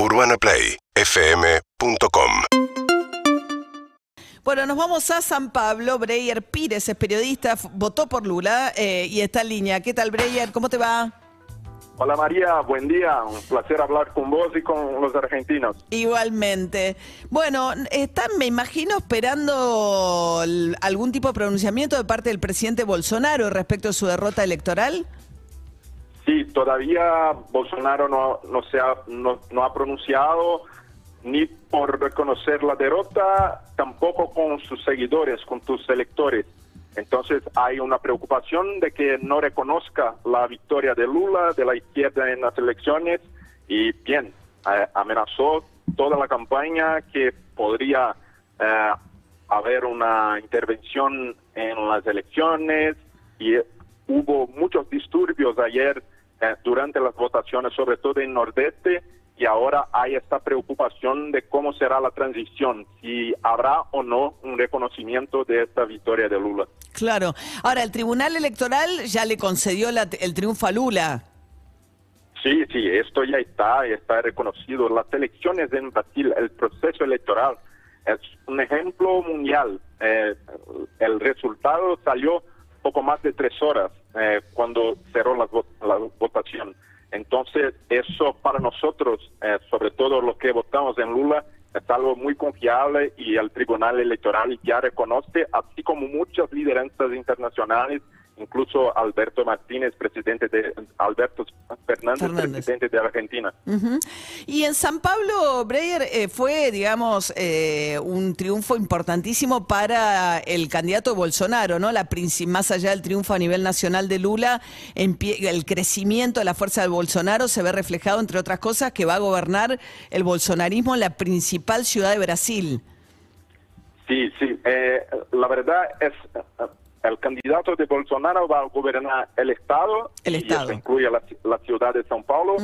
UrbanaPlayFM.com Bueno, nos vamos a San Pablo. Breyer Pires es periodista, votó por Lula eh, y está en línea. ¿Qué tal, Breyer? ¿Cómo te va? Hola María, buen día. Un placer hablar con vos y con los argentinos. Igualmente. Bueno, están, me imagino, esperando algún tipo de pronunciamiento de parte del presidente Bolsonaro respecto a su derrota electoral. Todavía Bolsonaro no, no, se ha, no, ha pronunciado ni por reconocer la derrota, tampoco con sus seguidores, con sus electores. Entonces hay una preocupación de que no reconozca la victoria de Lula, de la izquierda en las elecciones, y bien, amenazó toda la campaña que podría eh, haber una intervención en las elecciones y hubo muchos disturbios ayer durante las votaciones, sobre todo en Nordeste, y ahora hay esta preocupación de cómo será la transición, si habrá o no un reconocimiento de esta victoria de Lula. Claro. Ahora, el Tribunal Electoral ya le concedió la- el triunfo a Lula. Sí, sí, esto ya está, está reconocido. Las elecciones en Brasil, el proceso electoral es un ejemplo mundial. Eh, el resultado salió poco más de tres horas eh, cuando cerró la, la votación. Entonces, eso para nosotros, eh, sobre todo los que votamos en Lula, es algo muy confiable y el Tribunal Electoral ya reconoce, así como muchas lideranzas internacionales, incluso Alberto Martínez, presidente de Alberto Fernández, Fernández. presidente de Argentina. Y en San Pablo, Breyer, eh, fue, digamos, eh, un triunfo importantísimo para el candidato Bolsonaro, ¿no? La más allá del triunfo a nivel nacional de Lula, el crecimiento de la fuerza del Bolsonaro se ve reflejado, entre otras cosas, que va a gobernar el bolsonarismo en la principal ciudad de Brasil. Sí, sí. eh, la verdad es el candidato de Bolsonaro va a gobernar el estado. El y estado. eso incluye la, la ciudad de São Paulo.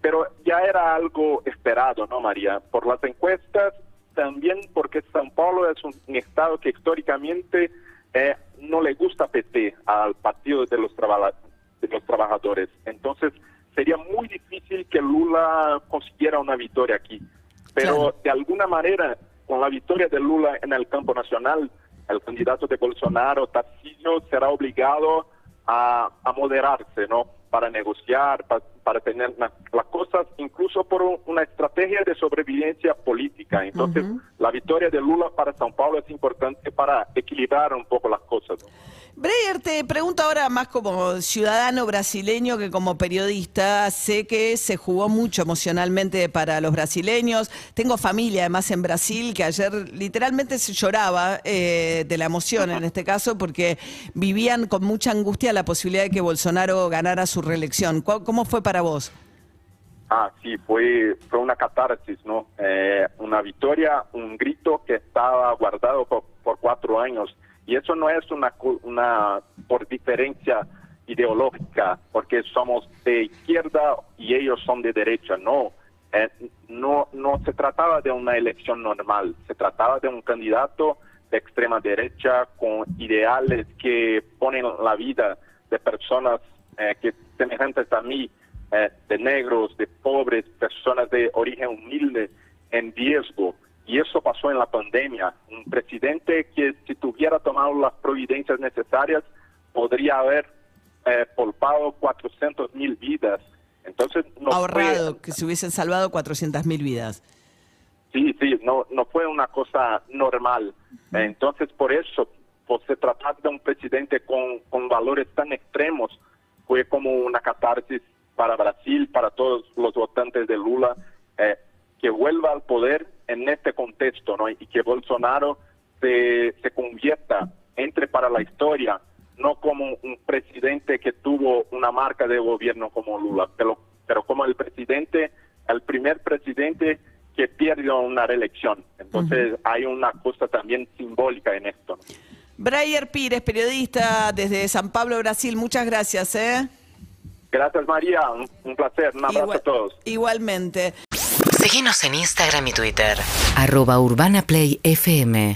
Pero ya era algo esperado, ¿no, María? Por las encuestas, también porque São Paulo es un, un estado que históricamente eh, no le gusta PT al partido de los, de los trabajadores. Entonces sería muy difícil que Lula consiguiera una victoria aquí. Pero Claro. de alguna manera, con la victoria de Lula en el campo nacional, el candidato de Bolsonaro, Tarcísio, será obligado a, a moderarse, ¿no? Para negociar, pa- para tener las cosas, incluso por un- una estrategia de sobrevivencia política. Entonces, la victoria de Lula para São Paulo es importante para equilibrar un poco las cosas. ¿no? Breyer, te pregunto ahora más como ciudadano brasileño que como periodista. Sé que se jugó mucho emocionalmente para los brasileños. Tengo familia además en Brasil que ayer literalmente se lloraba eh, de la emoción en este caso porque vivían con mucha angustia la posibilidad de que Bolsonaro ganara su reelección. ¿Cu- ¿Cómo fue para vos? Ah, sí, fue, fue una catarsis, ¿no? Eh, una victoria, un grito que estaba guardado por, por cuatro años. Y eso no es una, una por diferencia ideológica, porque somos de izquierda y ellos son de derecha, no. Eh, no, no se trataba de una elección normal, se trataba de un candidato de extrema derecha con ideales que ponen la vida de personas eh, que semejantes a mí, eh, de negros, de pobres, personas de origen humilde en riesgo. Y eso pasó en la pandemia. Un presidente que si tuviera tomado las providencias necesarias podría haber eh, polpado 400 mil vidas. Entonces no Ahorrado, fue, que se hubiesen salvado 400 mil vidas. Sí, sí, no, no fue una cosa normal. Entonces, por eso, por se tratar de un presidente con, con valores tan extremos, fue como una catarsis para Brasil, para todos los votantes de Lula, eh, que vuelva al poder en este contexto, ¿no? Y que Bolsonaro se, se convierta, entre para la historia, no como un presidente que tuvo una marca de gobierno como Lula, pero, pero como el presidente, el primer presidente que pierde una reelección. Entonces hay una cosa también simbólica en esto. ¿no? Breyer Pires, periodista desde San Pablo, Brasil. Muchas gracias, ¿eh? Gracias María, un, un placer, un abrazo Igual- a todos. Igualmente. Seguinos en Instagram y Twitter. arroba urbanaplayfm